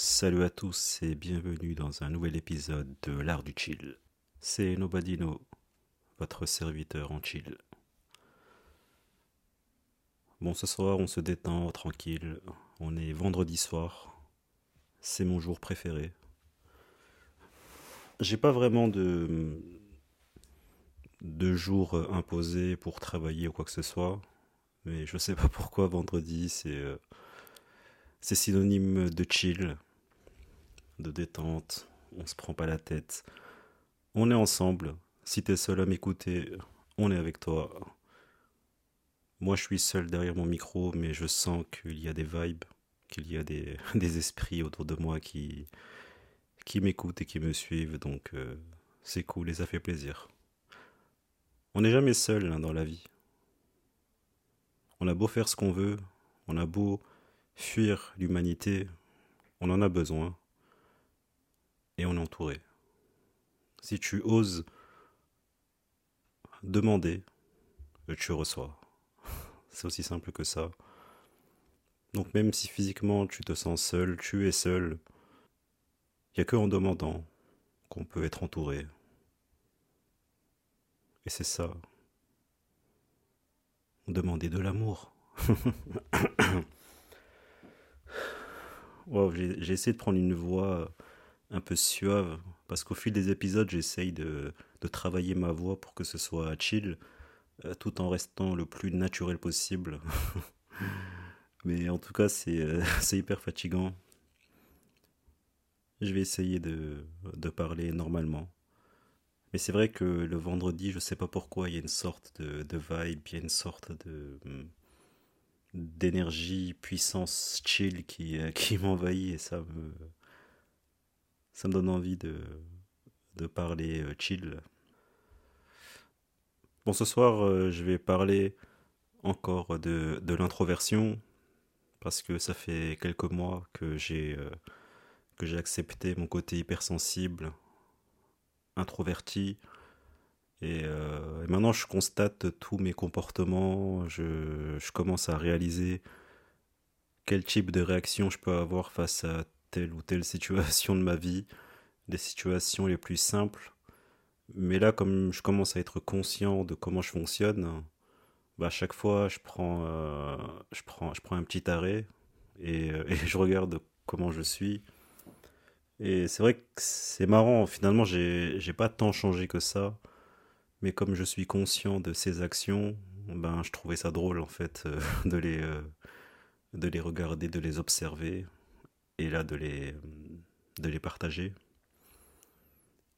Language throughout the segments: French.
Salut à tous et bienvenue dans un nouvel épisode de l'art du chill. C'est Nobadino, votre serviteur en chill. Bon, ce soir, on se détend tranquille. On est vendredi soir. C'est mon jour préféré. J'ai pas vraiment de de jour imposé pour travailler ou quoi que ce soit, mais je sais pas pourquoi vendredi c'est euh, c'est synonyme de chill, de détente. On se prend pas la tête. On est ensemble. Si t'es seul à m'écouter, on est avec toi. Moi, je suis seul derrière mon micro, mais je sens qu'il y a des vibes, qu'il y a des, esprits autour de moi qui, qui m'écoutent et qui me suivent. Donc, euh, c'est cool et ça fait plaisir. On n'est jamais seul hein, dans la vie. On a beau faire ce qu'on veut, on a beau fuir l'humanité, on en a besoin et on est entouré. Si tu oses demander, tu reçois. C'est aussi simple que ça. Donc même si physiquement tu te sens seul, tu es seul, il n'y a que en demandant qu'on peut être entouré. Et c'est ça. Demander de l'amour. wow, j'ai essayé de prendre une voix un peu suave parce qu'au fil des épisodes, j'essaye de, de, travailler ma voix pour que ce soit chill euh, tout en restant le plus naturel possible. Mais en tout cas, c'est euh, hyper fatigant. Je vais essayer de, parler normalement. Mais c'est vrai que le vendredi, je sais pas pourquoi, il y a une sorte de, de vibe, il y a une sorte de d'énergie, puissance chill qui, euh, qui m'envahit et ça me ça me donne envie de, de parler euh, chill. Bon, ce soir, euh, je vais parler encore de, de l'introversion parce que ça fait quelques mois que j'ai que j'ai accepté mon côté hypersensible introverti. Euh, et, maintenant, je constate tous mes comportements, je, je, commence à réaliser quel type de réaction je peux avoir face à telle ou telle situation de ma vie, des situations les plus simples. Mais là, comme je commence à être conscient de comment je fonctionne, bah, à chaque fois, je prends, euh, je, prends, je prends un petit arrêt et, euh, et je regarde comment je suis. Et c'est vrai que c'est marrant, finalement, j'ai pas tant changé que ça. Mais comme je suis conscient de ces actions, ben, je trouvais ça drôle, en fait, euh, de, les, de les regarder, de les observer, et là, de les, de les partager.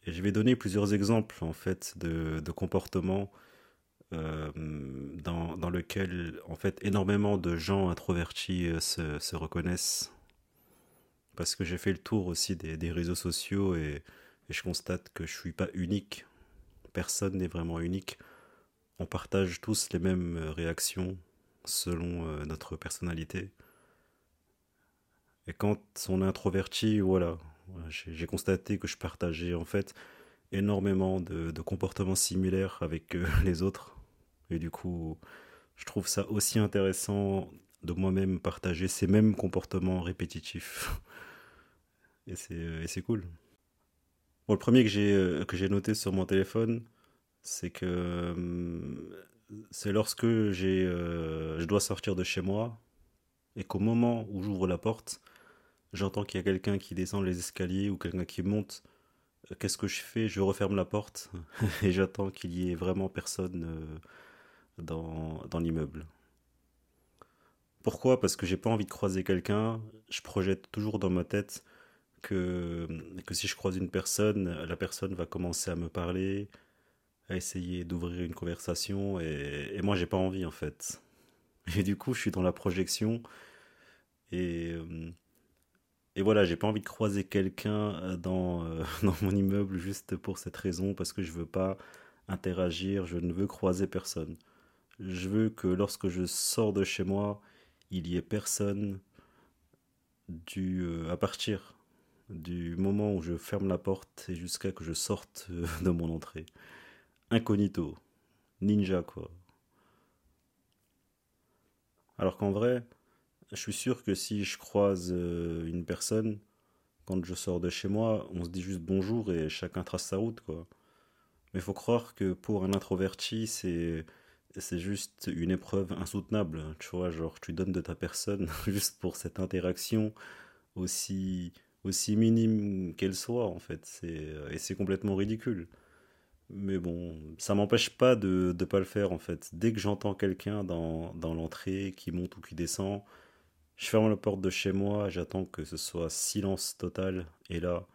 Et je vais donner plusieurs exemples, en fait, de, de comportements euh, dans, dans lesquels, en fait, énormément de gens introvertis euh, se, se reconnaissent parce que j'ai fait le tour aussi des, des réseaux sociaux et, et, je constate que je suis pas unique. Personne n'est vraiment unique. On partage tous les mêmes réactions selon euh, notre personnalité. Et quand on est introverti, voilà, j'ai constaté que je partageais en fait énormément de, comportements similaires avec euh, les autres. Et du coup, je trouve ça aussi intéressant de moi-même partager ces mêmes comportements répétitifs. et c'est cool. Bon, le premier que j'ai j'ai noté sur mon téléphone, c'est que euh, c'est lorsque euh, je dois sortir de chez moi et qu'au moment où j'ouvre la porte, j'entends qu'il y a quelqu'un qui descend les escaliers ou quelqu'un qui monte. Qu'est-ce que je fais? Je referme la porte et j'attends qu'il y ait vraiment personne euh, dans, dans l'immeuble. Pourquoi? Parce que j'ai pas envie de croiser quelqu'un. Je projette toujours dans ma tête que, que si je croise une personne, la personne va commencer à me parler, à essayer d'ouvrir une conversation et, et moi j'ai pas envie en fait. Et du coup je suis dans la projection et, euh, et voilà, j'ai pas envie de croiser quelqu'un euh, dans, euh, dans mon immeuble juste pour cette raison, parce que je veux pas interagir, je ne veux croiser personne. Je veux que lorsque je sors de chez moi, il y ait personne du, à partir du moment où je ferme la porte et jusqu'à que je sorte de mon entrée. Incognito. Ninja, quoi. Alors qu'en vrai, je suis sûr que si je croise euh, une personne, quand je sors de chez moi, on se dit juste bonjour et chacun trace sa route, quoi. Mais faut croire que pour un introverti, c'est c'est juste une épreuve insoutenable. Tu vois, genre tu donnes de ta personne juste pour cette interaction aussi aussi minime qu'elle soit en fait. Et c'est complètement ridicule. Mais bon, ça m'empêche pas de ne pas le faire en fait. Dès que j'entends quelqu'un dans, dans l'entrée qui monte ou qui descend, je ferme la porte de chez moi, j'attends que ce soit silence total, et là,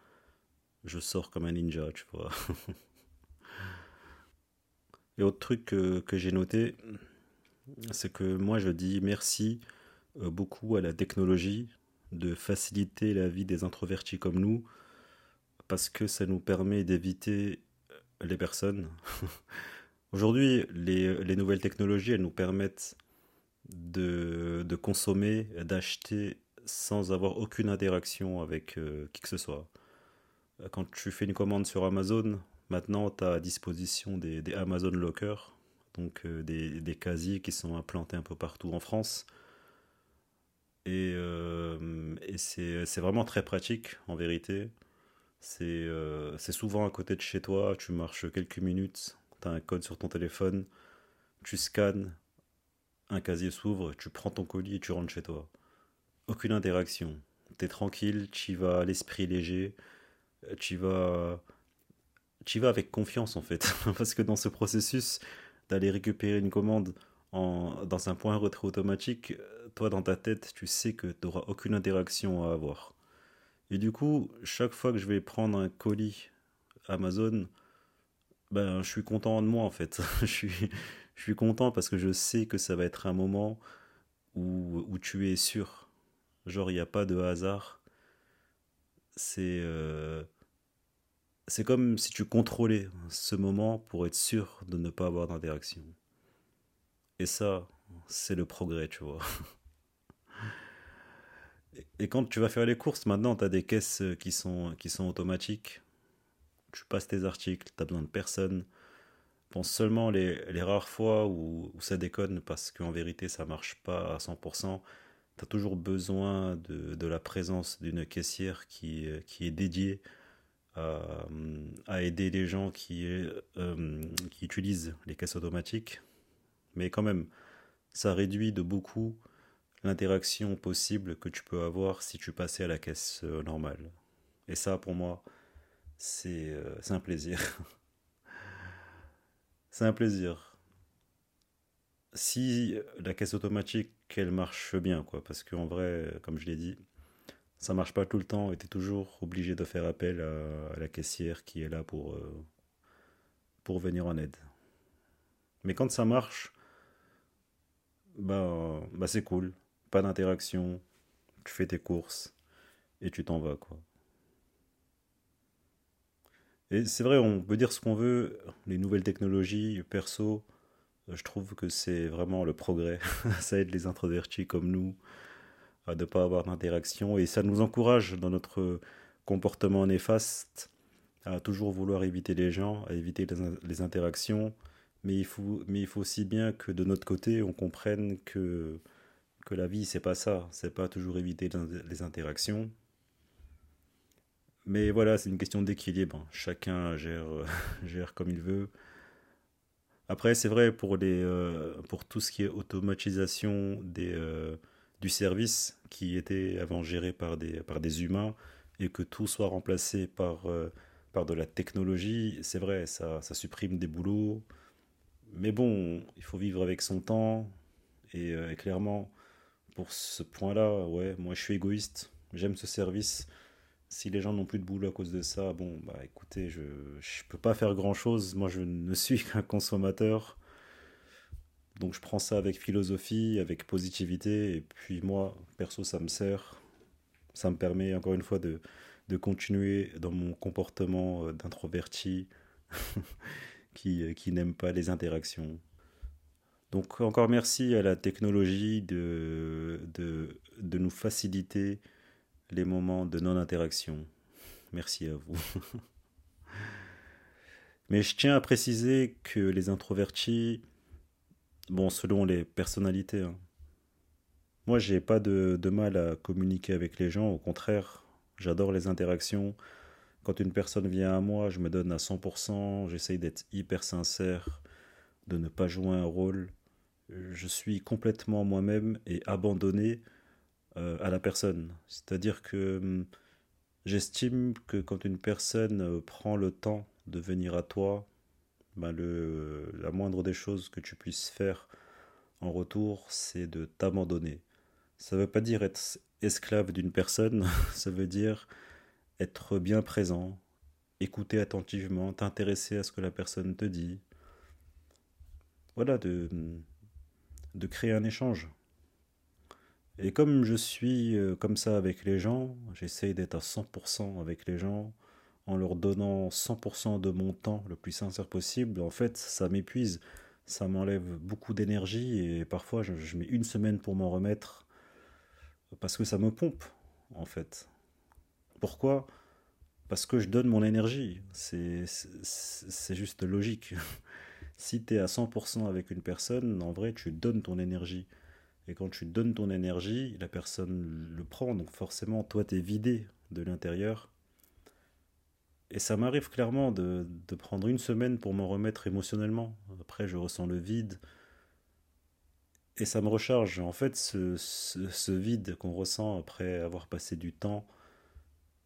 je sors comme un ninja, tu vois. et autre truc que, j'ai noté, c'est que moi je dis merci euh, beaucoup à la technologie de faciliter la vie des introvertis comme nous, parce que ça nous permet d'éviter les personnes. Aujourd'hui, les, les nouvelles technologies, elles nous permettent de, consommer, d'acheter sans avoir aucune interaction avec euh, qui que ce soit. Quand tu fais une commande sur Amazon, maintenant tu as à disposition des, des Amazon Locker, donc euh, des, des, casiers qui sont implantés un peu partout en France. Et, euh, et c'est vraiment très pratique en vérité. C'est souvent à côté de chez toi, tu marches quelques minutes, tu as un code sur ton téléphone, tu scannes, un casier s'ouvre, tu prends ton colis et tu rentres chez toi. Aucune interaction. T'es tranquille, tu vas l'esprit léger, tu vas, tu vas avec confiance en fait. Parce que dans ce processus d'aller récupérer une commande en, dans un point retrait automatique, toi dans ta tête, tu sais que tu n'auras aucune interaction à avoir. Et du coup, chaque fois que je vais prendre un colis Amazon, ben, je suis content de moi en fait. je suis, je suis content parce que je sais que ça va être un moment où, où tu es sûr. Genre, il n'y a pas de hasard. C'est euh, c'est comme si tu contrôlais ce moment pour être sûr de ne pas avoir d'interaction. Et ça, c'est le progrès, tu vois. Et quand tu vas faire les courses, maintenant, tu as des caisses qui sont, qui sont automatiques. Tu passes tes articles, tu as besoin de personne pense seulement les, rares fois où, ça déconne parce qu'en vérité ça marche pas à 100%. Tu as toujours besoin de, la présence d'une caissière qui, est dédiée à, à aider les gens qui, euh, qui utilisent les caisses automatiques. Mais quand même, ça réduit de beaucoup l'interaction possible que tu peux avoir si tu passais à la caisse euh, normale. Et ça, pour moi, c'est euh, un plaisir. C'est un plaisir. Si la caisse automatique, elle marche bien, quoi, parce qu'en vrai, comme je l'ai dit, ça marche pas tout le temps et tu es toujours obligé de faire appel à, la caissière qui est là pour, euh, pour venir en aide. Mais quand ça marche, bah, bah c'est cool. Pas d'interaction, tu fais tes courses et tu t'en vas, quoi. Et c'est vrai, on peut dire ce qu'on veut, les nouvelles technologies, perso, je trouve que c'est vraiment le progrès. ça aide les introvertis comme nous à ne pas avoir d'interaction et ça nous encourage dans notre comportement néfaste à toujours vouloir éviter les gens, à éviter les, interactions. Mais il, faut, mais il faut aussi bien que de notre côté, on comprenne que, que la vie, c'est pas ça. C'est pas toujours éviter les interactions, mais voilà, c'est une question d'équilibre. Chacun gère, gère comme il veut. Après, c'est vrai pour, les, euh, pour tout ce qui est automatisation des, euh, du service qui était avant géré par des, par des humains et que tout soit remplacé par, euh, par de la technologie, c'est vrai, ça, ça supprime des boulots. Mais bon, il faut vivre avec son temps. Et, et clairement, pour ce point-là, ouais, moi je suis égoïste. J'aime ce service Si les gens n'ont plus de boulot à cause de ça, bon, bah écoutez, je ne peux pas faire grand-chose. Moi, je ne suis qu'un consommateur. Donc je prends ça avec philosophie, avec positivité. Et puis moi, perso, ça me sert. Ça me permet, encore une fois, de, de continuer dans mon comportement euh, d'introverti qui, euh, qui n'aime pas les interactions. Donc encore merci à la technologie de, de, de nous faciliter les moments de non-interaction. Merci à vous. Mais je tiens à préciser que les introvertis, bon, selon les personnalités, hein, moi j'ai pas de, de, mal à communiquer avec les gens, au contraire, j'adore les interactions. Quand une personne vient à moi, je me donne à 100%, j'essaye d'être hyper sincère, de ne pas jouer un rôle. Je suis complètement moi-même et abandonné à la personne. C'est-à-dire que hum, j'estime que quand une personne euh, prend le temps de venir à toi, le, la moindre des choses que tu puisses faire en retour, c'est de t'abandonner. Ça ne veut pas dire être esclave d'une personne, ça veut dire être bien présent, écouter attentivement, t'intéresser à ce que la personne te dit. Voilà, de, de créer un échange. Et comme je suis euh, comme ça avec les gens, j'essaye d'être à 100% avec les gens, en leur donnant 100% de mon temps le plus sincère possible. En fait, ça m'épuise, ça m'enlève beaucoup d'énergie et parfois je, je, mets une semaine pour m'en remettre parce que ça me pompe, en fait. Pourquoi? Parce que je donne mon énergie. C'est juste logique. si tu es à 100% avec une personne, en vrai, tu donnes ton énergie. Et quand tu donnes ton énergie, la personne le prend, donc forcément, toi, tu es vidé de l'intérieur. Et ça m'arrive clairement de, prendre une semaine pour m'en remettre émotionnellement. Après, je ressens le vide. Et ça me recharge. En fait, ce, ce, ce vide qu'on ressent après avoir passé du temps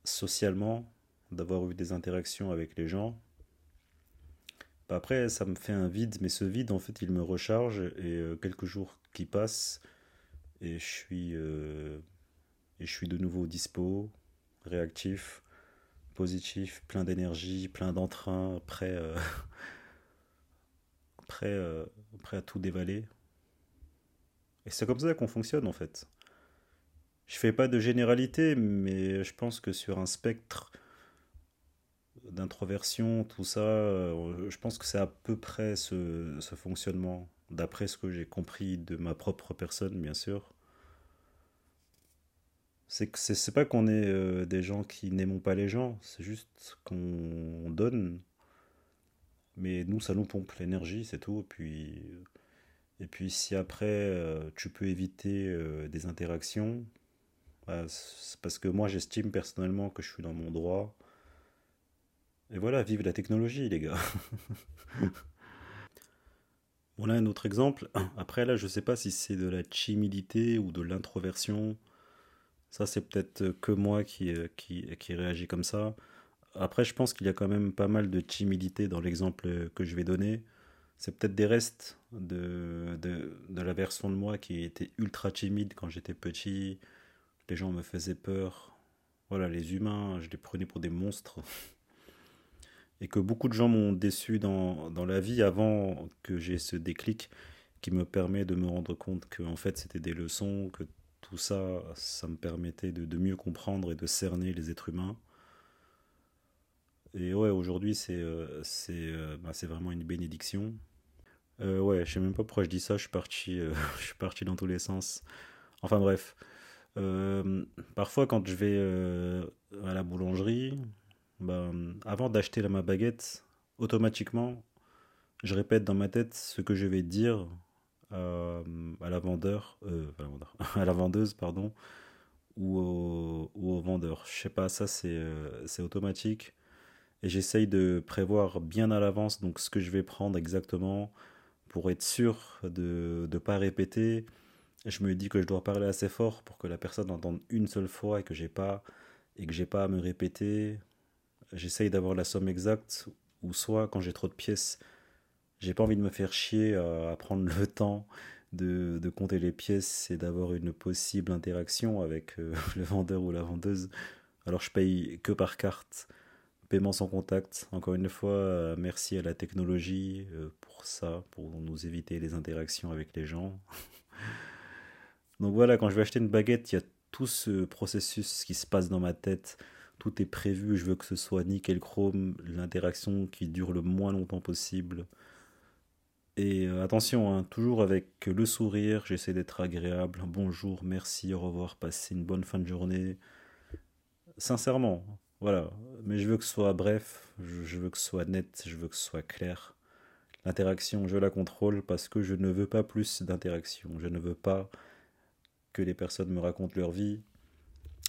socialement, d'avoir eu des interactions avec les gens, bah, après, ça me fait un vide, mais ce vide, en fait, il me recharge. Et euh, quelques jours qui passent, et je suis, euh, et je suis de nouveau dispo, réactif, positif, plein d'énergie, plein d'entrain, prêt, euh, prêt, euh, prêt à tout dévaler. Et c'est comme ça qu'on fonctionne en fait. Je fais pas de généralité, mais je pense que sur un spectre d'introversion, tout ça, je pense que c'est à peu près ce fonctionnement d'après ce que j'ai compris de ma propre personne, bien sûr. C'est que c'est pas qu'on est euh, des gens qui n'aimons pas les gens, c'est juste qu'on donne. Mais nous, ça nous pompe l'énergie, c'est tout. Et puis, et puis si après euh, tu peux éviter euh, des interactions, bah, c'est parce que moi j'estime personnellement que je suis dans mon droit. Et voilà, vive la technologie, les gars. On a un autre exemple. Après, là, je sais pas si c'est de la timidité ou de l'introversion. Ça, c'est peut-être que moi qui, qui, qui réagit comme ça. Après, je pense qu'il y a quand même pas mal de timidité dans l'exemple que je vais donner. C'est peut-être des restes de, de, de, la version de moi qui était ultra timide quand j'étais petit. Les gens me faisaient peur. Voilà, les humains, je les prenais pour des monstres. et que beaucoup de gens m'ont déçu dans, dans la vie avant que j'ai ce déclic qui me permet de me rendre compte que en fait c'était des leçons, que tout ça, ça me permettait de, mieux comprendre et de cerner les êtres humains. Et ouais, aujourd'hui c'est euh, euh, bah, vraiment une bénédiction. Euh, ouais, je sais même pas pourquoi je dis ça, je suis parti, je suis parti dans tous les sens. Enfin bref. Parfois quand je vais à la boulangerie, ben, avant d'acheter ma baguette, automatiquement, je répète dans ma tête ce que je vais dire à, à la vendeur, euh, à, la vendeuse, pardon, ou au, vendeur. Je sais pas, ça c'est euh, c'est automatique. Et j'essaye de prévoir bien à l'avance donc ce que je vais prendre exactement pour être sûr de ne pas répéter. Je me dis que je dois parler assez fort pour que la personne entende une seule fois et que j'ai pas et que j'ai pas à me répéter j'essaye d'avoir la somme exacte, ou soit quand j'ai trop de pièces, j'ai pas envie de me faire chier à, à prendre le temps de, compter les pièces et d'avoir une possible interaction avec euh, le vendeur ou la vendeuse. Alors je paye que par carte, paiement sans contact. Encore une fois, euh, merci à la technologie euh, pour ça, pour nous éviter les interactions avec les gens. Donc voilà, quand je vais acheter une baguette, il y a tout ce processus qui se passe dans ma tête. Tout est prévu, je veux que ce soit nickel chrome, l'interaction qui dure le moins longtemps possible. Et euh, attention, hein, toujours avec le sourire, j'essaie d'être agréable. Bonjour, merci, au revoir, passez une bonne fin de journée. Sincèrement, voilà. Mais je veux que ce soit bref, je veux que ce soit net, je veux que ce soit clair. L'interaction, je la contrôle parce que je ne veux pas plus d'interaction. Je ne veux pas que les personnes me racontent leur vie.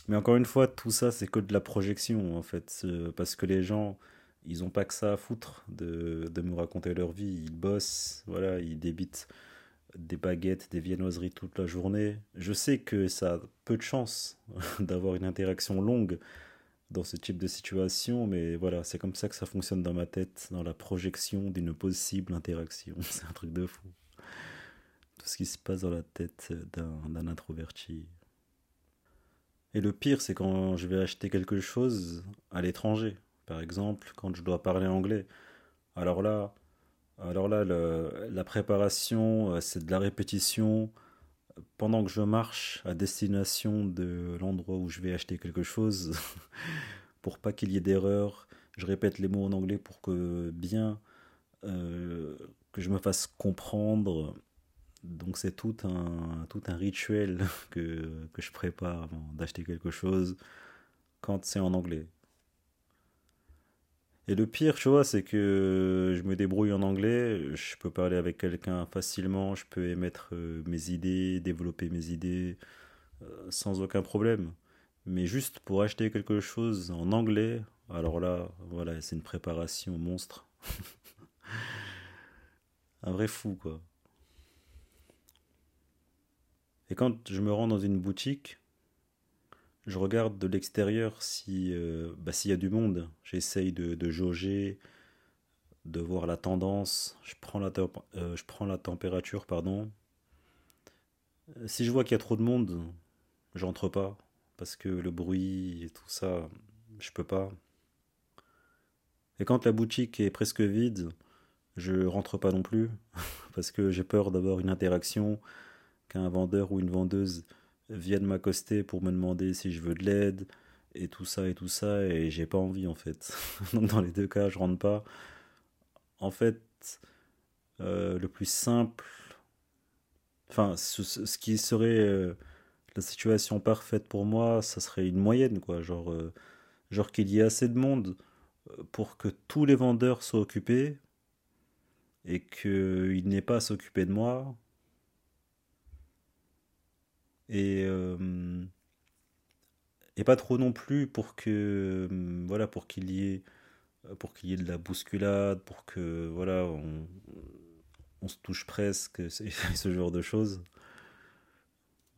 Mais encore une fois, tout ça, c'est que de la projection, en fait. Parce que les gens, ils n'ont pas que ça à foutre de, me raconter leur vie. Ils bossent, voilà, ils débitent des baguettes, des viennoiseries toute la journée. Je sais que ça a peu de chance d'avoir une interaction longue dans ce type de situation, mais voilà, c'est comme ça que ça fonctionne dans ma tête, dans la projection d'une possible interaction. C'est un truc de fou. Tout ce qui se passe dans la tête d'un introverti. Et le pire, c'est quand je vais acheter quelque chose à l'étranger. Par exemple, quand je dois parler anglais. Alors là, alors là la préparation, euh, c'est de la répétition. Pendant que je marche à destination de l'endroit où je vais acheter quelque chose, pour pas qu'il y ait d'erreur, je répète les mots en anglais pour que bien euh, que je me fasse comprendre. Donc c'est tout un, rituel que, que je prépare avant d'acheter quelque chose quand c'est en anglais. Et le pire, tu vois, c'est que je me débrouille en anglais, je peux parler avec quelqu'un facilement, je peux émettre euh, mes idées, développer mes idées euh, sans aucun problème. Mais juste pour acheter quelque chose en anglais, alors là, voilà, c'est une préparation monstre. Un vrai fou, quoi. Et quand je me rends dans une boutique, je regarde de l'extérieur si euh, bah, s'il y a du monde. J'essaye de, jauger, de voir la tendance. Je prends la, euh, température, pardon. Si je vois qu'il y a trop de monde, j'entre pas parce que le bruit et tout ça, je peux pas. Et quand la boutique est presque vide, je rentre pas non plus parce que j'ai peur d'avoir une interaction qu'un vendeur ou une vendeuse viennent m'accoster pour me demander si je veux de l'aide et tout ça et tout ça et j'ai pas envie en fait. Donc dans les deux cas, je rentre pas. En fait, euh, le plus simple, enfin, ce, qui serait euh, la situation parfaite pour moi, ça serait une moyenne quoi, genre, euh, genre qu'il y ait assez de monde pour que tous les vendeurs soient occupés et qu'il n'ait pas à s'occuper de moi et euh, et pas trop non plus pour que euh, voilà pour qu'il y ait pour qu'il y ait de la bousculade pour que voilà on se touche presque ce genre de choses.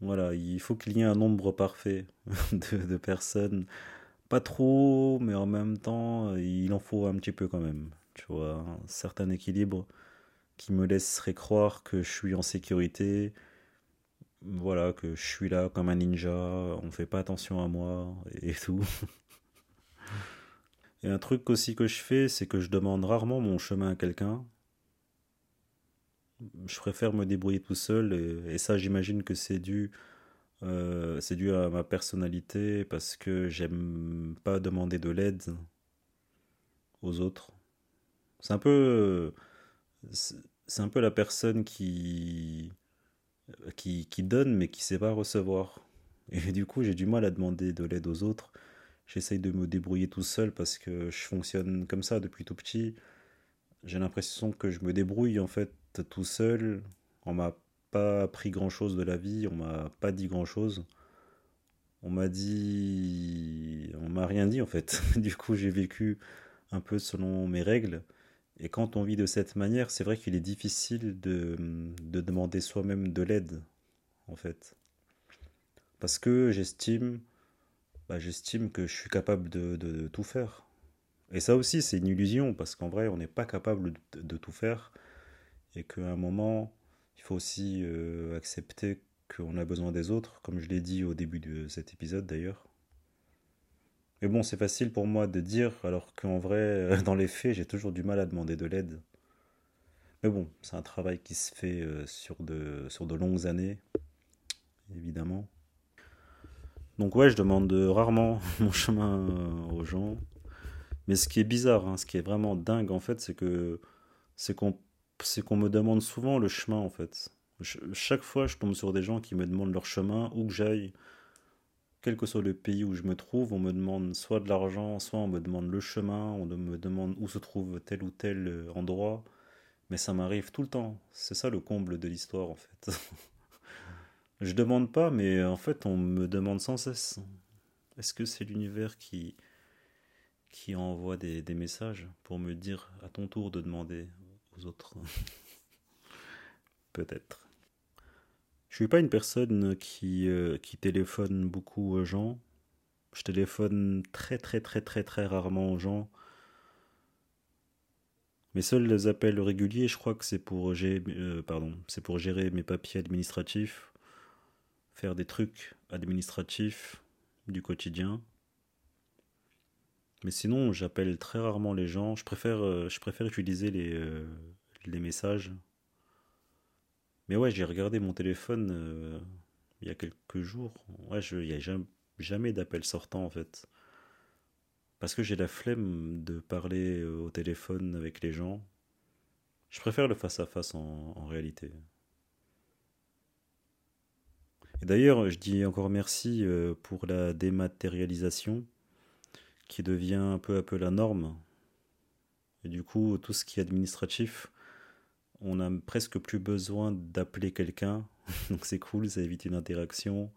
Voilà il faut qu'il y ait un nombre parfait de, de, personnes. Pas trop mais en même temps il en faut un petit peu quand même. Tu vois un certain équilibre qui me laisserait croire que je suis en sécurité voilà, que je suis là comme un ninja, on fait pas attention à moi et tout. Et un truc aussi que je fais, c'est que je demande rarement mon chemin à quelqu'un. Je préfère me débrouiller tout seul et, ça j'imagine que c'est dû euh, dû à ma personnalité parce que j'aime pas demander de l'aide aux autres. C'est un peu c'est un peu la personne qui qui, qui donne mais qui sait pas recevoir. Et du coup, j'ai du mal à demander de l'aide aux autres. J'essaye de me débrouiller tout seul parce que je fonctionne comme ça depuis tout petit. J'ai l'impression que je me débrouille en fait tout seul. On m'a pas appris grand chose de la vie, on m'a pas dit grand chose. On m'a dit. On m'a rien dit en fait. du coup, j'ai vécu un peu selon mes règles. Et quand on vit de cette manière, c'est vrai qu'il est difficile de, de demander soi-même de l'aide, en fait. Parce que j'estime, bah, que je suis capable de, tout faire. Et ça aussi, c'est une illusion, parce qu'en vrai, on n'est pas capable de, de, tout faire. Et qu'à un moment, il faut aussi euh, accepter qu'on a besoin des autres, comme je l'ai dit au début de cet épisode d'ailleurs. Mais bon, c'est facile pour moi de dire, alors qu'en vrai, dans les faits, j'ai toujours du mal à demander de l'aide. Mais bon, c'est un travail qui se fait euh, sur de, longues années, évidemment. Donc ouais, je demande rarement mon chemin euh, aux gens. Mais ce qui est bizarre, hein, ce qui est vraiment dingue en fait, c'est que c'est qu'on c'est qu'on me demande souvent le chemin en fait. chaque fois, je tombe sur des gens qui me demandent leur chemin, où que j'aille, quel que soit le pays où je me trouve, on me demande soit de l'argent, soit on me demande le chemin, on me demande où se trouve tel ou tel euh, endroit. Mais ça m'arrive tout le temps. C'est ça le comble de l'histoire en fait. je demande pas, mais en fait on me demande sans cesse. Est-ce que c'est l'univers qui envoie des, messages pour me dire à ton tour de demander aux autres? Peut-être. Je suis pas une personne qui, euh, qui téléphone beaucoup aux gens. Je téléphone très très très très très rarement aux gens. Mes seuls appels réguliers, je crois que c'est pour, gérer, euh, pour gérer mes papiers administratifs, faire des trucs administratifs du quotidien. Mais sinon, j'appelle très rarement les gens. Je préfère, euh, je préfère utiliser les, les messages. Mais ouais, j'ai regardé mon téléphone euh, il y a quelques jours. Ouais, il n'y a jamais, jamais d'appel sortant en fait. Parce que j'ai la flemme de parler au téléphone avec les gens. Je préfère le face-à-face en, en réalité. Et d'ailleurs, je dis encore merci pour la dématérialisation qui devient peu à peu la norme. Et du coup, tout ce qui est administratif, on n'a presque plus besoin d'appeler quelqu'un. Donc c'est cool, ça évite une interaction.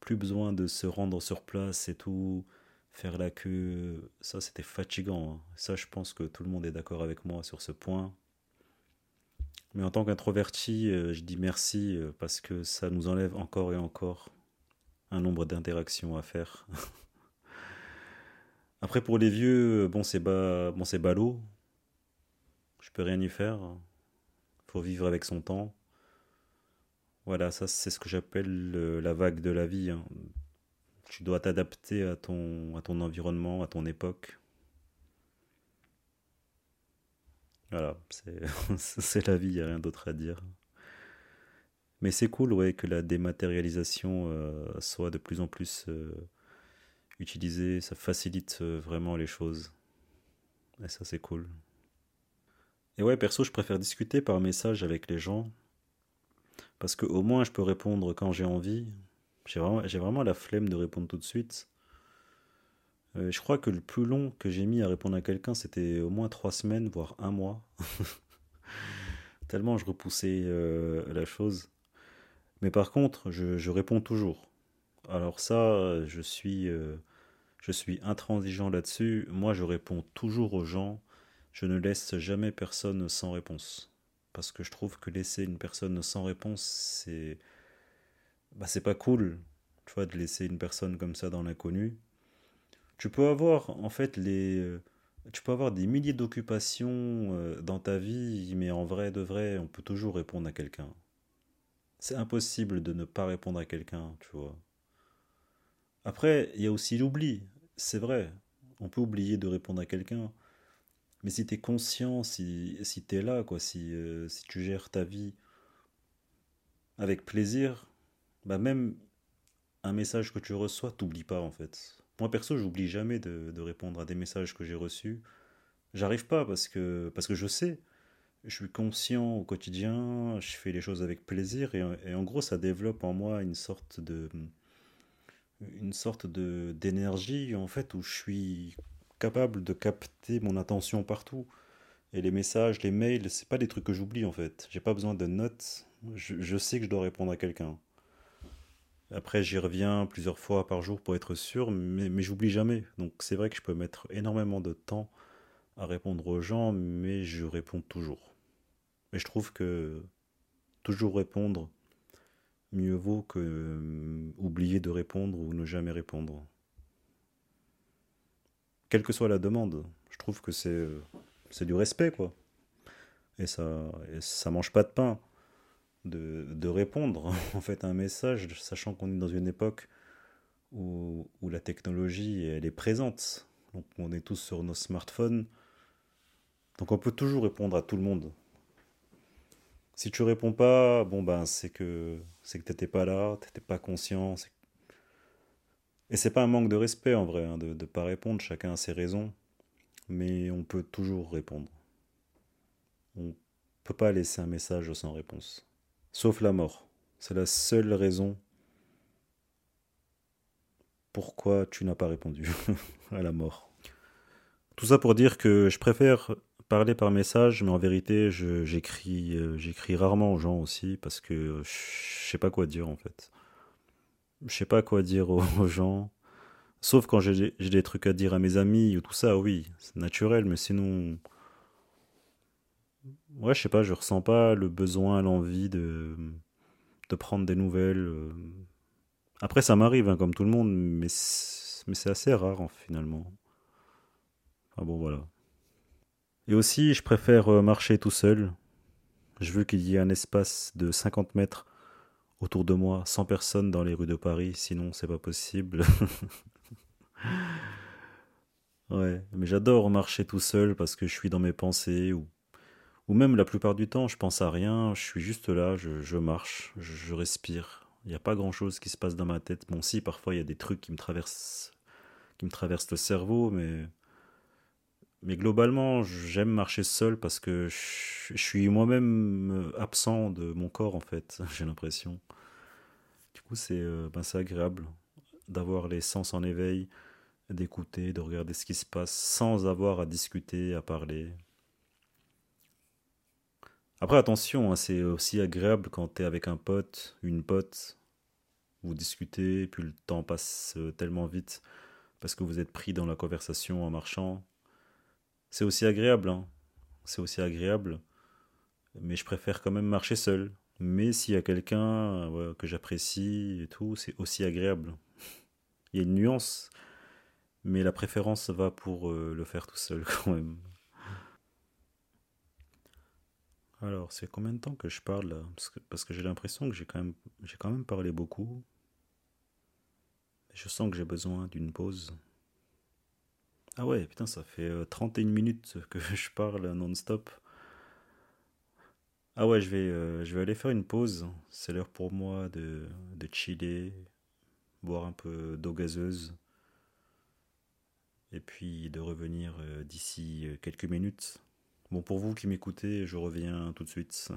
Plus besoin de se rendre sur place et tout, faire la queue. Ça, c'était fatigant. Hein. Ça, je pense que tout le monde est d'accord avec moi sur ce point. Mais en tant qu'introverti, euh, je dis merci euh, parce que ça nous enlève encore et encore un nombre d'interactions à faire. Après, pour les vieux, bon, c'est bon, ballot. Je peux rien y faire. Faut vivre avec son temps. Voilà, ça, c'est ce que j'appelle la vague de la vie. Hein. Tu dois t'adapter à ton, à ton environnement, à ton époque. Voilà, c'est la vie, il n'y a rien d'autre à dire. Mais c'est cool, ouais, que la dématérialisation euh, soit de plus en plus euh, utiliser, ça facilite euh, vraiment les choses. Et ça, c'est cool. Et ouais, perso, je préfère discuter par message avec les gens. Parce qu'au moins, je peux répondre quand j'ai envie. J'ai vraiment, la flemme de répondre tout de suite. Euh, je crois que le plus long que j'ai mis à répondre à quelqu'un, c'était au moins trois semaines, voire un mois. Tellement je repoussais euh, la chose. Mais par contre, je, réponds toujours. Alors ça, suis, je suis intransigeant là-dessus. Moi, je réponds toujours aux gens. Je ne laisse jamais personne sans réponse. Parce que je trouve que laisser une personne sans réponse, c'est. Bah, c'est pas cool, tu vois, de laisser une personne comme ça dans l'inconnu. Tu peux avoir, en fait, les. Euh, tu peux avoir des milliers d'occupations euh, dans ta vie, mais en vrai de vrai, on peut toujours répondre à quelqu'un. C'est impossible de ne pas répondre à quelqu'un, tu vois. Après, il y a aussi l'oubli. C'est vrai, on peut oublier de répondre à quelqu'un. Mais si tu es conscient, si, si tu es là, quoi, si, euh, si tu gères ta vie avec plaisir, bah même un message que tu reçois, t'oublies pas en fait. Moi perso, j'oublie jamais de, de, répondre à des messages que j'ai reçus. J'arrive pas parce que, parce que je sais, je suis conscient au quotidien, je fais les choses avec plaisir et, et en gros ça développe en moi une sorte de, une sorte de d'énergie en fait où je suis capable de capter mon attention partout. Et les messages les mails c'est pas des trucs que j'oublie en fait. J'ai pas besoin de notes. Je, sais que je dois répondre à quelqu'un. Après j'y reviens plusieurs fois par jour pour être sûr mais, mais j'oublie jamais. Donc c'est vrai que je peux mettre énormément de temps à répondre aux gens mais je réponds toujours. Et je trouve que toujours répondre mieux vaut que euh, oublier de répondre ou ne jamais répondre. Quelle que soit la demande, je trouve que c'est euh, c'est du respect quoi. Et ça et ça mange pas de pain de, répondre en fait à un message, sachant qu'on est dans une époque où, où la technologie elle est présente. Donc on est tous sur nos smartphones. Donc on peut toujours répondre à tout le monde. Si tu réponds pas, bon ben c'est que c'est que t'étais pas là, t'étais pas conscient. Et c'est pas un manque de respect en vrai hein, de ne pas répondre. Chacun a ses raisons, mais on peut toujours répondre. On peut pas laisser un message sans réponse, sauf la mort. C'est la seule raison pourquoi tu n'as pas répondu à la mort. Tout ça pour dire que je préfère parler par message, mais en vérité, j'écris euh, j'écris rarement aux gens aussi parce que je sais pas quoi dire en fait. Je sais pas quoi dire aux, gens. Sauf quand j'ai des trucs à dire à mes amis ou tout ça, oui, c'est naturel, mais sinon. Ouais, je sais pas, je ressens pas le besoin, l'envie de, de prendre des nouvelles. Euh. Après, ça m'arrive, hein, comme tout le monde, mais c'est assez rare, finalement. Ah bon, voilà. Et aussi, je préfère euh, marcher tout seul. Je veux qu'il y ait un espace de 50 mètres autour de moi, sans personne dans les rues de Paris, sinon c'est pas possible. ouais, mais j'adore marcher tout seul parce que je suis dans mes pensées ou, ou même la plupart du temps, je pense à rien, je suis juste là, je, marche, je, respire. Il n'y a pas grand chose qui se passe dans ma tête. Bon, si, parfois il y a des trucs qui me traversent, qui me traversent le cerveau, mais mais globalement, j'aime marcher seul parce que je, suis moi-même euh, absent de mon corps, en fait, j'ai l'impression. Du coup, c'est euh, ben, agréable d'avoir les sens en éveil, d'écouter, de regarder ce qui se passe sans avoir à discuter, à parler. Après, attention, hein, c'est aussi agréable quand tu es avec un pote, une pote, vous discutez, puis le temps passe euh, tellement vite parce que vous êtes pris dans la conversation en marchant c'est aussi agréable, hein. c'est aussi agréable, mais je préfère quand même marcher seul. Mais s'il y a quelqu'un que j'apprécie et tout, c'est aussi agréable. Il y a une nuance, mais la préférence va pour euh, le faire tout seul quand même. Alors, c'est combien de temps que je parle là? Parce que, j'ai l'impression que j'ai quand même parlé beaucoup. Je sens que j'ai besoin d'une pause. Ah ouais, putain, ça fait 31 euh, minutes que je parle non-stop. Ah ouais, je vais, euh, je vais aller faire une pause. C'est l'heure pour moi de, de chiller, boire un peu d'eau gazeuse. Et puis de revenir euh, d'ici quelques minutes. Bon, pour vous qui m'écoutez, je reviens tout de suite.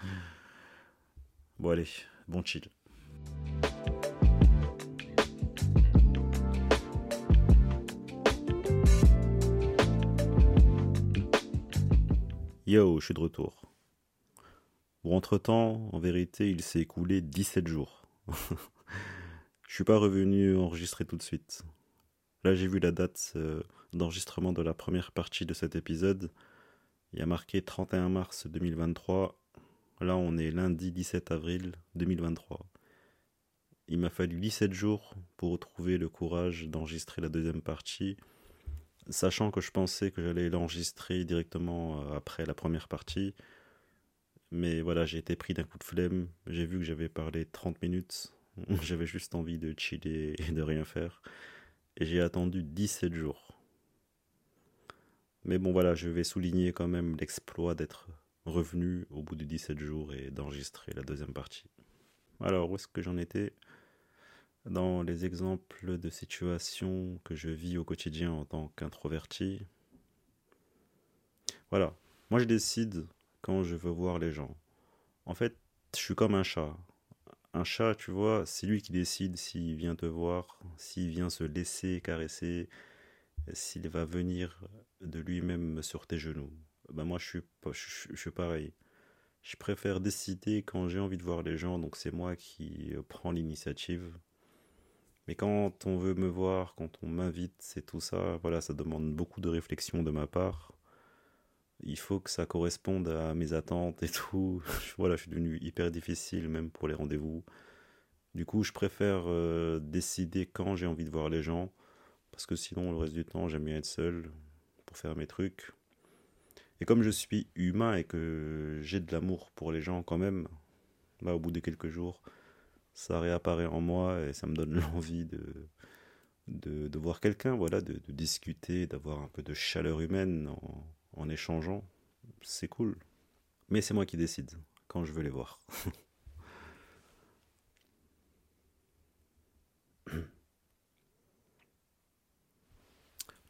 bon, allez, bon chill. Yo, je suis de retour. Bon, entre-temps, en vérité, il s'est écoulé 17 jours. je suis pas revenu enregistrer tout de suite. Là, j'ai vu la date euh, d'enregistrement de la première partie de cet épisode. Il y a marqué 31 mars 2023. Là, on est lundi 17 avril 2023. Il m'a fallu 17 jours pour retrouver le courage d'enregistrer la deuxième partie sachant que je pensais que j'allais l'enregistrer directement euh, après la première partie. Mais voilà, j'ai été pris d'un coup de flemme. J'ai vu que j'avais parlé 30 minutes. J'avais juste envie de chiller et de rien faire. Et j'ai attendu 17 jours. Mais bon, voilà, je vais souligner quand même l'exploit d'être revenu au bout de 17 jours et d'enregistrer la deuxième partie. Alors, où est-ce que j'en étais? Dans les exemples de situations que je vis au quotidien en tant qu'introverti. Voilà, moi je décide quand je veux voir les gens. En fait, je suis comme un chat. Un chat, tu vois, c'est lui qui décide s'il vient te voir, s'il vient se laisser caresser, s'il va venir de lui-même sur tes genoux. Ben moi, je suis, je, je suis pareil. Je préfère décider quand j'ai envie de voir les gens, donc c'est moi qui prends l'initiative. Mais quand on veut me voir, quand on m'invite, c'est tout ça, voilà, ça demande beaucoup de réflexion de ma part. Il faut que ça corresponde à mes attentes et tout. voilà, je suis devenu hyper difficile même pour les rendez-vous. Du coup, je préfère euh, décider quand j'ai envie de voir les gens, parce que sinon, le reste du temps, j'aime bien être seul pour faire mes trucs. Et comme je suis humain et que j'ai de l'amour pour les gens quand même, bah, au bout de quelques jours, ça réapparaît en moi et ça me donne l'envie de, de, voir quelqu'un, voilà, de, discuter, d'avoir un peu de chaleur humaine en, en échangeant. C'est cool. Mais c'est moi qui décide quand je veux les voir.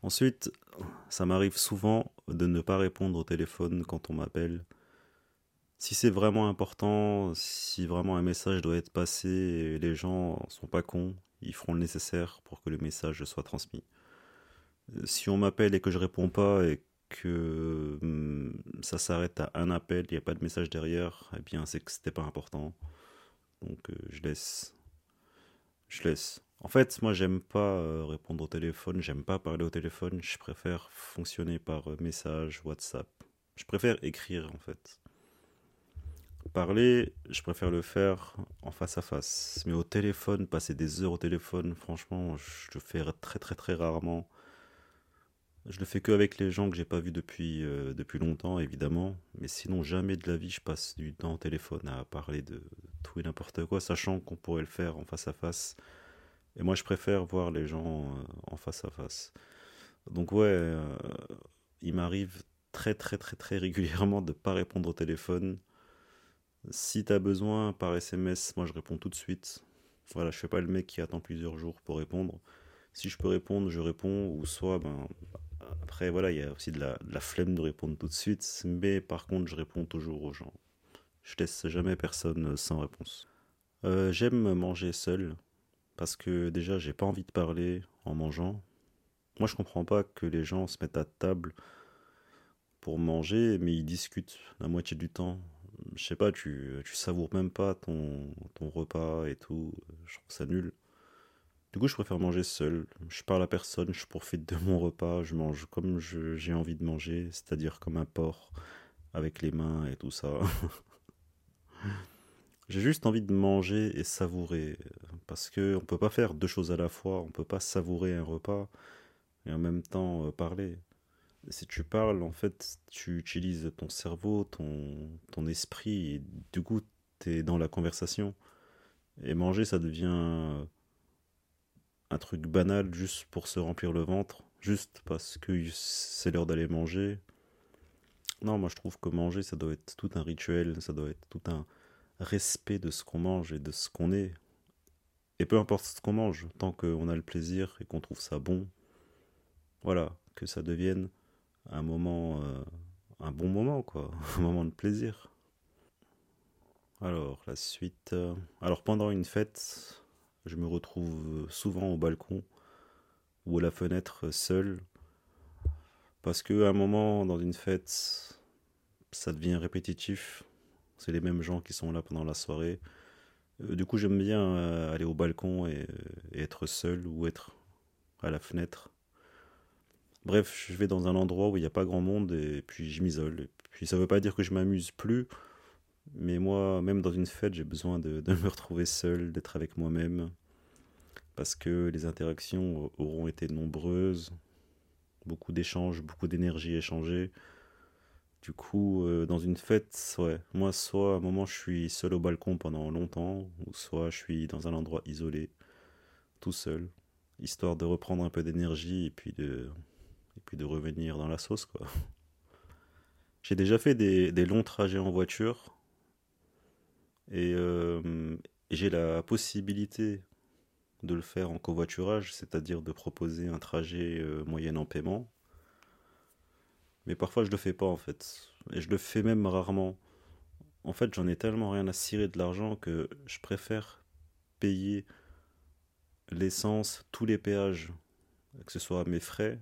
Ensuite, ça m'arrive souvent de ne pas répondre au téléphone quand on m'appelle. Si c'est vraiment important, si vraiment un message doit être passé, les gens sont pas cons, ils feront le nécessaire pour que le message soit transmis. Si on m'appelle et que je réponds pas et que hum, ça s'arrête à un appel, il n'y a pas de message derrière, eh bien c'est que c'était pas important. Donc euh, je laisse. Je laisse. En fait, moi, j'aime pas euh, répondre au téléphone, j'aime pas parler au téléphone, je préfère fonctionner par euh, message, WhatsApp. Je préfère écrire, en fait. Parler, je préfère le faire en face à face. Mais au téléphone, passer des heures au téléphone, franchement, je le fais très très très rarement. Je le fais que avec les gens que j'ai pas vus depuis, euh, depuis longtemps, évidemment. Mais sinon, jamais de la vie, je passe du temps au téléphone à parler de tout et n'importe quoi, sachant qu'on pourrait le faire en face à face et moi, je préfère voir les gens euh, en face à face. Donc ouais, euh, il m'arrive très très très très régulièrement de pas répondre au téléphone. Si tu as besoin par SMS, moi je réponds tout de suite. Voilà, je fais pas le mec qui attend plusieurs jours pour répondre. Si je peux répondre, je réponds, ou soit, ben, après voilà, il y a aussi de la, de la, flemme de répondre tout de suite, mais par contre, je réponds toujours aux gens. Je laisse jamais personne sans réponse. Euh, J'aime manger seul parce que déjà j'ai pas envie de parler en mangeant. Moi je comprends pas que les gens se mettent à table pour manger mais ils discutent la moitié du temps. Je sais pas, tu, tu savoures même pas ton, ton repas et tout. Je trouve ça nul. Du coup, je préfère manger seul. Je parle à personne, je profite de mon repas, je mange comme j'ai envie de manger, c'est-à-dire comme un porc, avec les mains et tout ça. J'ai juste envie de manger et savourer, parce que on peut pas faire deux choses à la fois, on peut pas savourer un repas et en même temps euh, parler. Si tu parles, en fait, tu utilises ton cerveau, ton, ton esprit, et du coup, tu es dans la conversation. Et manger, ça devient un truc banal juste pour se remplir le ventre, juste parce que c'est l'heure d'aller manger. Non, moi je trouve que manger, ça doit être tout un rituel, ça doit être tout un, respect de ce qu'on mange et de ce qu'on est. Et peu importe ce qu'on mange, tant qu'on a le plaisir et qu'on trouve ça bon, voilà, que ça devienne un moment, euh, un bon moment, quoi, un moment de plaisir. Alors, la suite. Euh, alors, pendant une fête, je me retrouve souvent au balcon ou à la fenêtre seul. Parce qu'à un moment, dans une fête, ça devient répétitif. C'est les mêmes gens qui sont là pendant la soirée. Euh, du coup, j'aime bien aller au balcon et, être seul ou être à la fenêtre. Bref, je vais dans un endroit où il n'y a pas grand monde et puis je m'isole. Puis ça ne veut pas dire que je m'amuse plus, mais moi, même dans une fête, j'ai besoin de, me retrouver seul, d'être avec moi-même, parce que les interactions auront été nombreuses, beaucoup d'échanges, beaucoup d'énergie échangée. Du coup, euh, dans une fête, ouais, moi, soit à un moment je suis seul au balcon pendant longtemps, ou soit je suis dans un endroit isolé, tout seul, histoire de reprendre un peu d'énergie et puis de, de revenir dans la sauce, quoi. J'ai déjà fait des, longs trajets en voiture et euh, j'ai la possibilité de le faire en covoiturage, c'est-à-dire de proposer un trajet euh, moyen en paiement mais parfois je le fais pas en fait. Et je le fais même rarement. En fait, j'en ai tellement rien à cirer de l'argent que je préfère payer l'essence, tous les péages, que ce soit mes frais.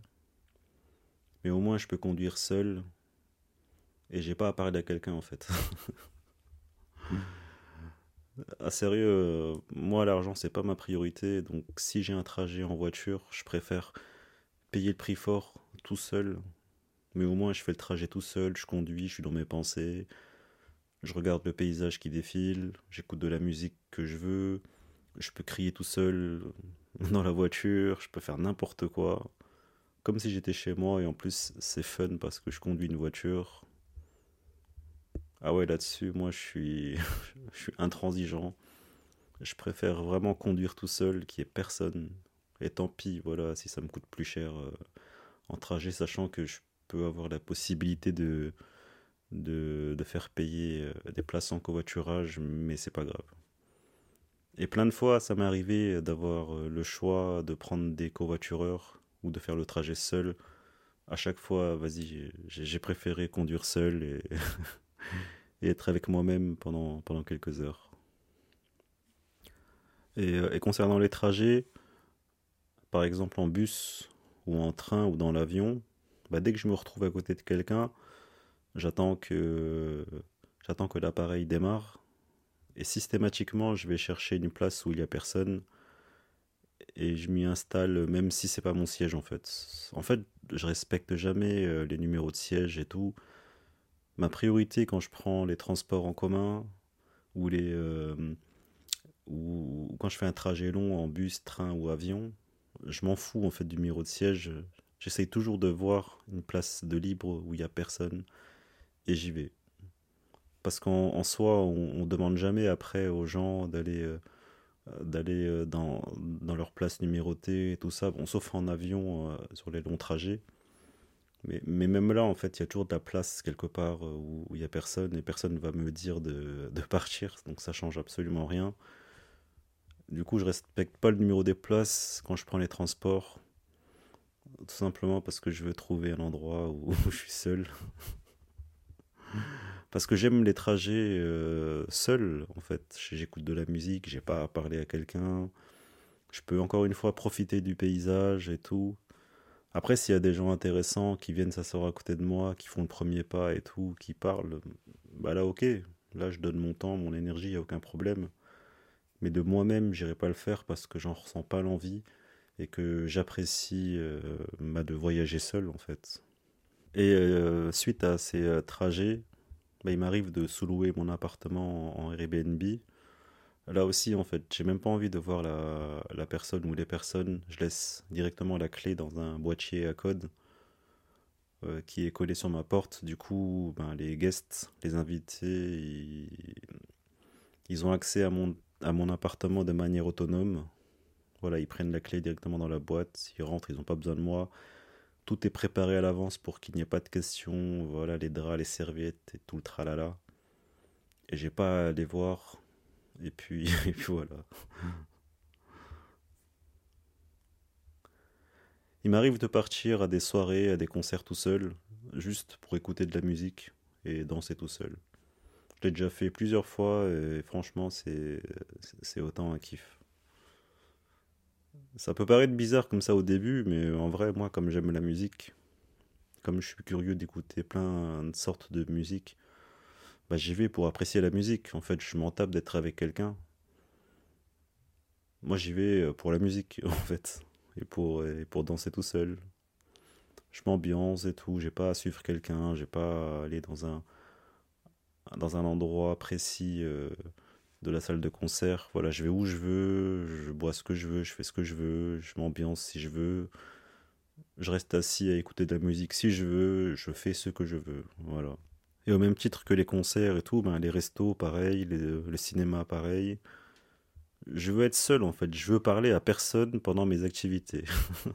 Mais au moins je peux conduire seul. Et j'ai pas à parler à quelqu'un en fait. ah sérieux, moi l'argent c'est pas ma priorité, donc si j'ai un trajet en voiture, je préfère payer le prix fort tout seul. Mais au moins je fais le trajet tout seul, je conduis, je suis dans mes pensées, je regarde le paysage qui défile, j'écoute de la musique que je veux, je peux crier tout seul dans la voiture, je peux faire n'importe quoi, comme si j'étais chez moi et en plus c'est fun parce que je conduis une voiture. Ah ouais, là-dessus, moi je suis, je intransigeant. Je préfère vraiment conduire tout seul, qu'il n'y personne. Et tant pis, voilà, si ça me coûte plus cher euh, en trajet, sachant que je peux avoir la possibilité de, de, de faire payer euh, des places en covoiturage, mais c'est pas grave. Et plein de fois, ça m'est arrivé d'avoir euh, le choix de prendre des covoitureurs ou de faire le trajet seul. À chaque fois, vas-y, j'ai préféré conduire seul et, être avec moi-même pendant, quelques heures. Et, euh, et, concernant les trajets, par exemple en bus ou en train ou dans l'avion, bah dès que je me retrouve à côté de quelqu'un, j'attends que, j'attends que l'appareil démarre et systématiquement, je vais chercher une place où il n'y a personne et je m'y installe, même si c'est pas mon siège en fait. En fait, je respecte jamais euh, les numéros de siège et tout. Ma priorité quand je prends les transports en commun ou les euh, ou, quand je fais un trajet long en bus, train ou avion, je m'en fous en fait du numéro de siège. J'essaye toujours de voir une place de libre où il y a personne et j'y vais parce qu'en soi, on, ne demande jamais après aux gens d'aller euh, d'aller euh, dans, dans leur place numérotée et tout ça, bon, sauf en avion euh, sur les longs trajets. Mais, mais, même là, en fait, il y a toujours de la place quelque part où il n'y a personne et personne ne va me dire de, de, partir, donc ça change absolument rien. Du coup, je respecte pas le numéro des places quand je prends les transports, tout simplement parce que je veux trouver un endroit où je suis seul parce que j'aime les trajets euh, seul en fait. J'écoute de la musique j'ai pas à parler à quelqu'un. Je peux encore une fois profiter du paysage et tout. Après s'il y a des gens intéressants qui viennent s'asseoir à côté de moi qui font le premier pas et tout qui parlent bah là ok. Là je donne mon temps mon énergie y a aucun problème. Mais de moi-même j'irai pas le faire parce que j'en ressens pas l'envie et que j'apprécie euh, de voyager seul en fait. Et euh, suite à ces trajets bah, il m'arrive de sous-louer mon appartement en Airbnb. Là aussi, en fait, j'ai même pas envie de voir la, personne ou les personnes. Je laisse directement la clé dans un boîtier à code euh, qui est collé sur ma porte. Du coup, ben, les guests, les invités, ils, ils, ont accès à mon, à mon appartement de manière autonome. Voilà, ils prennent la clé directement dans la boîte, ils rentrent, ils n'ont pas besoin de moi tout est préparé à l'avance pour qu'il n'y ait pas de questions. Voilà, les draps, les serviettes et tout le tralala. Et j'ai pas à les voir. Et puis, et puis voilà. Il m'arrive de partir à des soirées, à des concerts tout seul, juste pour écouter de la musique et danser tout seul. Je l'ai déjà fait plusieurs fois et franchement, c'est autant un kiff. Ça peut paraître bizarre comme ça au début, mais en vrai, moi, comme j'aime la musique, comme je suis curieux d'écouter plein de sortes de musique, bah, j'y vais pour apprécier la musique. En fait, je m'en d'être avec quelqu'un. Moi, j'y vais euh, pour la musique, en fait, et pour, et pour danser tout seul. Je m'ambiance et tout, j'ai pas à suivre quelqu'un, j'ai pas à aller dans un, dans un endroit précis. Euh, de la salle de concert. Voilà, je vais où je veux, je bois ce que je veux, je fais ce que je veux, je m'ambiance si je veux. Je reste assis à écouter de la musique si je veux, je fais ce que je veux. Voilà. Et au même titre que les concerts et tout, ben les restos, pareil, le cinéma, pareil. Je veux être seul en fait, je veux parler à personne pendant mes activités.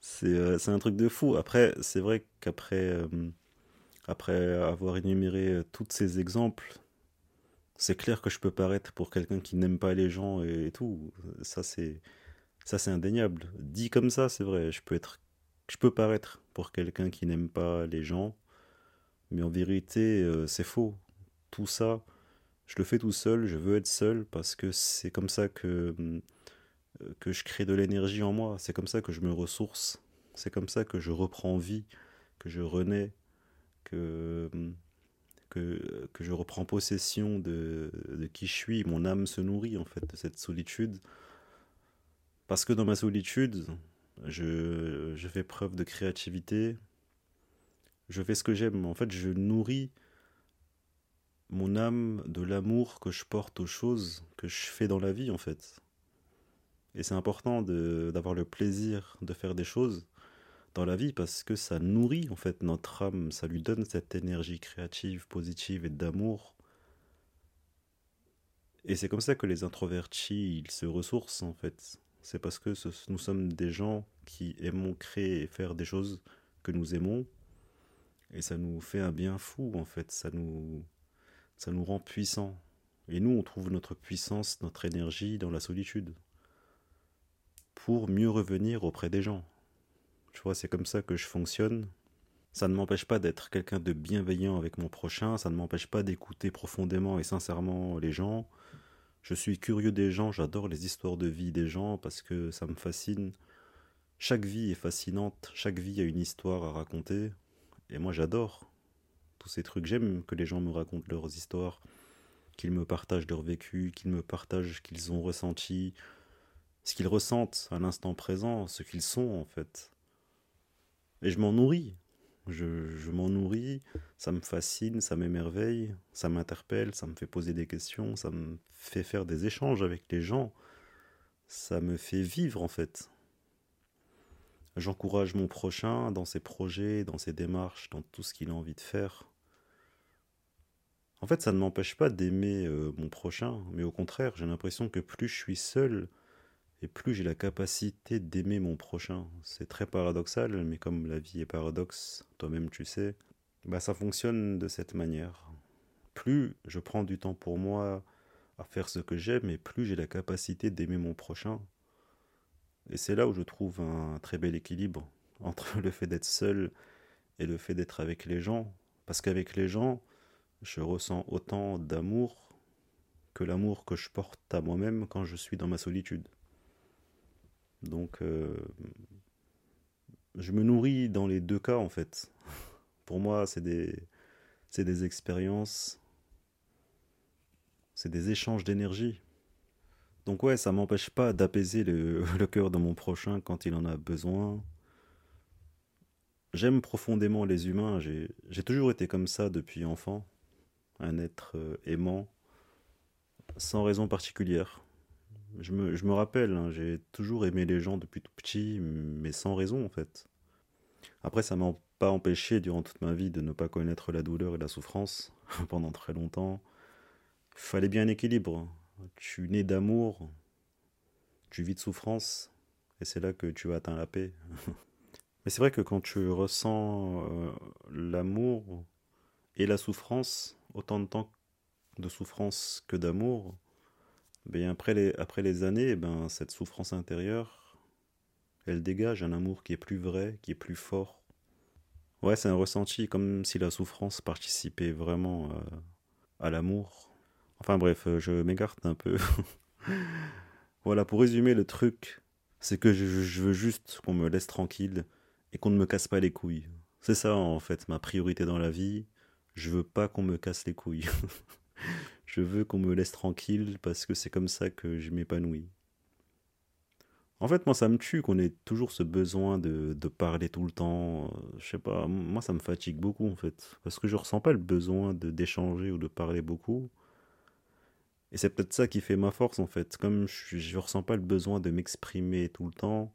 c'est euh, un truc de fou. Après, c'est vrai qu'après. Euh, après avoir énuméré euh, tous ces exemples, c'est clair que je peux paraître pour quelqu'un qui n'aime pas les gens et, tout. Ça c'est ça c'est indéniable. Dit comme ça, c'est vrai. Je peux être, je peux paraître pour quelqu'un qui n'aime pas les gens, mais en vérité, euh, c'est faux. Tout ça, je le fais tout seul. Je veux être seul parce que c'est comme ça que euh, que je crée de l'énergie en moi. C'est comme ça que je me ressource. C'est comme ça que je reprends vie, que je renais, que, que, que je reprends possession de, qui je suis. Mon âme se nourrit en fait de cette solitude. Parce que dans ma solitude, je, je fais preuve de créativité. Je fais ce que j'aime. En fait, je nourris mon âme de l'amour que je porte aux choses que je fais dans la vie en fait. Et c'est important d'avoir le plaisir de faire des choses dans la vie parce que ça nourrit en fait notre âme, ça lui donne cette énergie créative, positive et d'amour Et c'est comme ça que les introvertis, ils se ressourcent en fait. C'est parce que nous sommes des gens qui aimons créer et faire des choses que nous aimons. Et ça nous fait un bien fou en fait. Ça nous, ça nous rend puissants. Et nous, on trouve notre puissance, notre énergie dans la solitude. Pour mieux revenir auprès des gens. Tu vois, c'est comme ça que je fonctionne. Ça ne m'empêche pas d'être quelqu'un de bienveillant avec mon prochain, ça ne m'empêche pas d'écouter profondément et sincèrement les gens. Je suis curieux des gens, j'adore les histoires de vie des gens parce que ça me fascine. Chaque vie est fascinante, chaque vie a une histoire à raconter. Et moi j'adore tous ces trucs. J'aime que les gens me racontent leurs histoires, qu'ils me partagent leur vécu, qu'ils me partagent ce qu'ils ont ressenti, ce qu'ils ressentent à l'instant présent, ce qu'ils sont en fait. Et je m'en nourris. Je, m'en nourris, ça me fascine, ça m'émerveille, ça m'interpelle, ça me fait poser des questions, ça me fait faire des échanges avec les gens, ça me fait vivre en fait. J'encourage mon prochain dans ses projets, dans ses démarches, dans tout ce qu'il a envie de faire. En fait, ça ne m'empêche pas d'aimer euh, mon prochain, mais au contraire, j'ai l'impression que plus je suis seul, et plus j'ai la capacité d'aimer mon prochain. C'est très paradoxal, mais comme la vie est paradoxe, toi-même tu sais, bah ça fonctionne de cette manière. Plus je prends du temps pour moi à faire ce que j'aime, et plus j'ai la capacité d'aimer mon prochain. Et c'est là où je trouve un très bel équilibre entre le fait d'être seul et le fait d'être avec les gens. Parce qu'avec les gens, je ressens autant d'amour que l'amour que je porte à moi-même quand je suis dans ma solitude. Donc, euh, je me nourris dans les deux cas en fait. Pour moi, c'est des, des expériences, c'est des échanges d'énergie. Donc ouais, ça m'empêche pas d'apaiser le, le cœur de mon prochain quand il en a besoin. J'aime profondément les humains, j'ai toujours été comme ça depuis enfant, un être euh, aimant, sans raison particulière. Je me, rappelle, hein, j'ai toujours aimé les gens depuis tout petit, mais sans raison en fait. Après, ça m'a pas empêché durant toute ma vie de ne pas connaître la douleur et la souffrance pendant très longtemps. Fallait bien un équilibre. Tu nais d'amour, tu vis de souffrance, et c'est là que tu atteins la paix. mais c'est vrai que quand tu ressens euh, l'amour et la souffrance, autant de temps de souffrance que d'amour, ben, après, les, après les années, eh ben, cette souffrance intérieure, elle dégage un amour qui est plus vrai, qui est plus fort. Ouais, c'est un ressenti comme si la souffrance participait vraiment euh, à l'amour. Enfin bref, euh, je m'égarte un peu. voilà, pour résumer le truc, c'est que je, je veux juste qu'on me laisse tranquille et qu'on ne me casse pas les couilles. C'est ça en fait ma priorité dans la vie. Je veux pas qu'on me casse les couilles. Je veux qu'on me laisse tranquille parce que c'est comme ça que je m'épanouis. En fait, moi, ça me tue qu'on ait toujours ce besoin de, parler tout le temps. Je sais pas, moi, ça me fatigue beaucoup, en fait. Parce que je ressens pas le besoin de d'échanger ou de parler beaucoup. Et c'est peut-être ça qui fait ma force, en fait. Comme je, je ressens pas le besoin de m'exprimer tout le temps,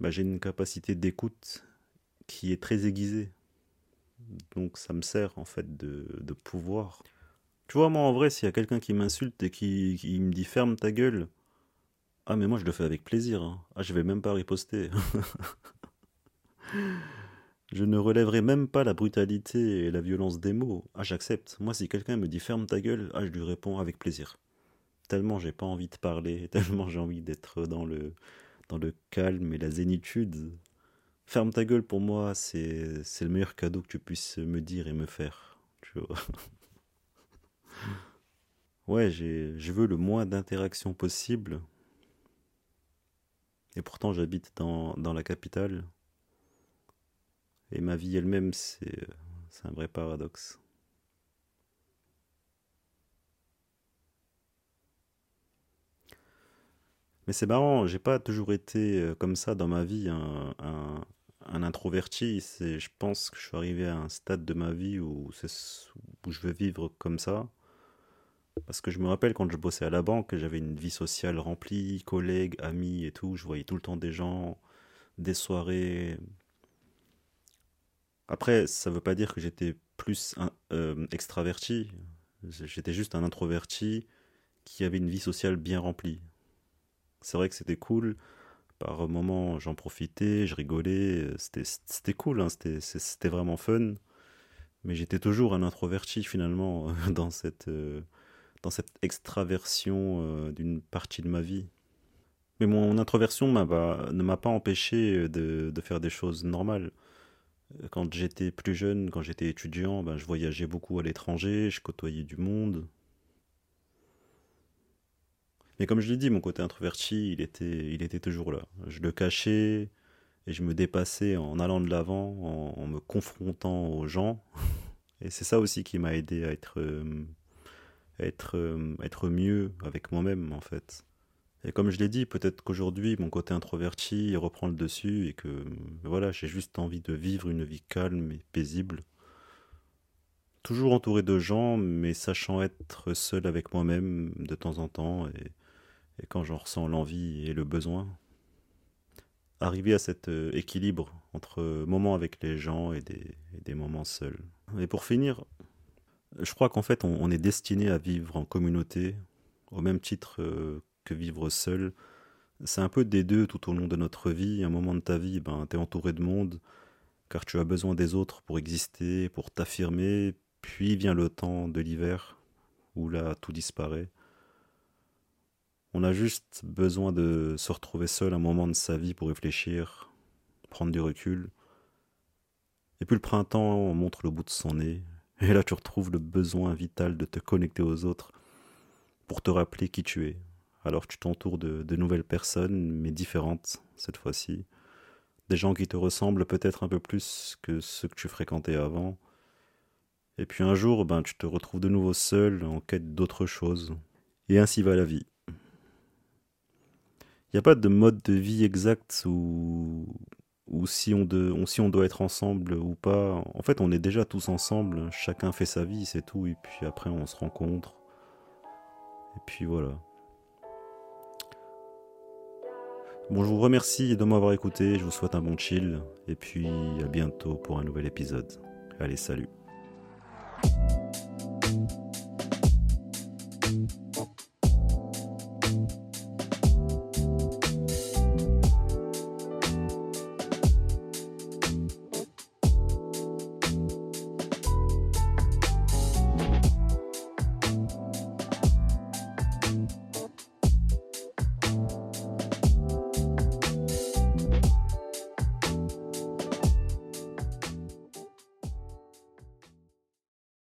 bah, j'ai une capacité d'écoute qui est très aiguisée. Donc, ça me sert, en fait, de pouvoir tu vois, moi en vrai, s'il y a quelqu'un qui m'insulte et qui, me dit ferme ta gueule, ah mais moi je le fais avec plaisir. Hein. Ah je vais même pas riposter. je ne relèverai même pas la brutalité et la violence des mots. Ah j'accepte. Moi si quelqu'un me dit ferme ta gueule, ah je lui réponds avec plaisir. Tellement j'ai pas envie de parler, tellement j'ai envie d'être dans le dans le calme et la zénitude. Ferme ta gueule pour moi, c'est c'est le meilleur cadeau que tu puisses me dire et me faire. Tu vois. Ouais, je veux le moins d'interactions possible. Et pourtant, j'habite dans, dans la capitale. Et ma vie elle-même, c'est un vrai paradoxe. Mais c'est marrant, j'ai pas toujours été euh, comme ça dans ma vie, un, un, un introverti. Je pense que je suis arrivé à un stade de ma vie où je veux vivre comme ça. Parce que je me rappelle quand je bossais à la banque, j'avais une vie sociale remplie, collègues, amis et tout. Je voyais tout le temps des gens, des soirées. Après, ça ne veut pas dire que j'étais plus euh, extraverti. J'étais juste un introverti qui avait une vie sociale bien remplie. C'est vrai que c'était cool. Par moments, j'en profitais, je rigolais. C'était cool, hein, c'était vraiment fun. Mais j'étais toujours un introverti finalement dans cette, euh, dans cette extraversion euh, d'une partie de ma vie. Mais mon introversion ne m'a pas empêché de, faire des choses normales. Quand j'étais plus jeune, quand j'étais étudiant, ben, je voyageais beaucoup à l'étranger, je côtoyais du monde. Mais comme je l'ai dit, mon côté introverti, il était, il était toujours là. Je le cachais et je me dépassais en allant de l'avant, en, me confrontant aux gens. Et c'est ça aussi qui m'a aidé à être, euh, être, euh, être mieux avec moi-même, en fait. Et comme je l'ai dit, peut-être qu'aujourd'hui, mon côté introverti reprend le dessus et que voilà, j'ai juste envie de vivre une vie calme et paisible. Toujours entouré de gens, mais sachant être seul avec moi-même de temps en temps et, et quand j'en ressens l'envie et le besoin. Arriver à cet euh, équilibre entre moments avec les gens et des, et des moments seuls. Et pour finir, je crois qu'en fait, on, est destiné à vivre en communauté, au même titre euh, que vivre seul. C'est un peu des deux tout au long de notre vie. Un moment de ta vie, ben, tu es entouré de monde, car tu as besoin des autres pour exister, pour t'affirmer. Puis vient le temps de l'hiver, où là, tout disparaît. On a juste besoin de se retrouver seul un moment de sa vie pour réfléchir, prendre du recul. Et puis le printemps montre le bout de son nez, et là tu retrouves le besoin vital de te connecter aux autres pour te rappeler qui tu es. Alors tu t'entoures de, nouvelles personnes, mais différentes cette fois-ci. Des gens qui te ressemblent peut-être un peu plus que ceux que tu fréquentais avant. Et puis un jour, ben, tu te retrouves de nouveau seul, en quête d'autre chose. Et ainsi va la vie. Il n'y a pas de mode de vie exact où, ou si on, de, si on doit être ensemble ou pas. En fait, on est déjà tous ensemble, chacun fait sa vie, c'est tout, et puis après on se rencontre. Et puis voilà. Bon, je vous remercie de m'avoir écouté, je vous souhaite un bon chill, et puis à bientôt pour un nouvel épisode. Allez, salut.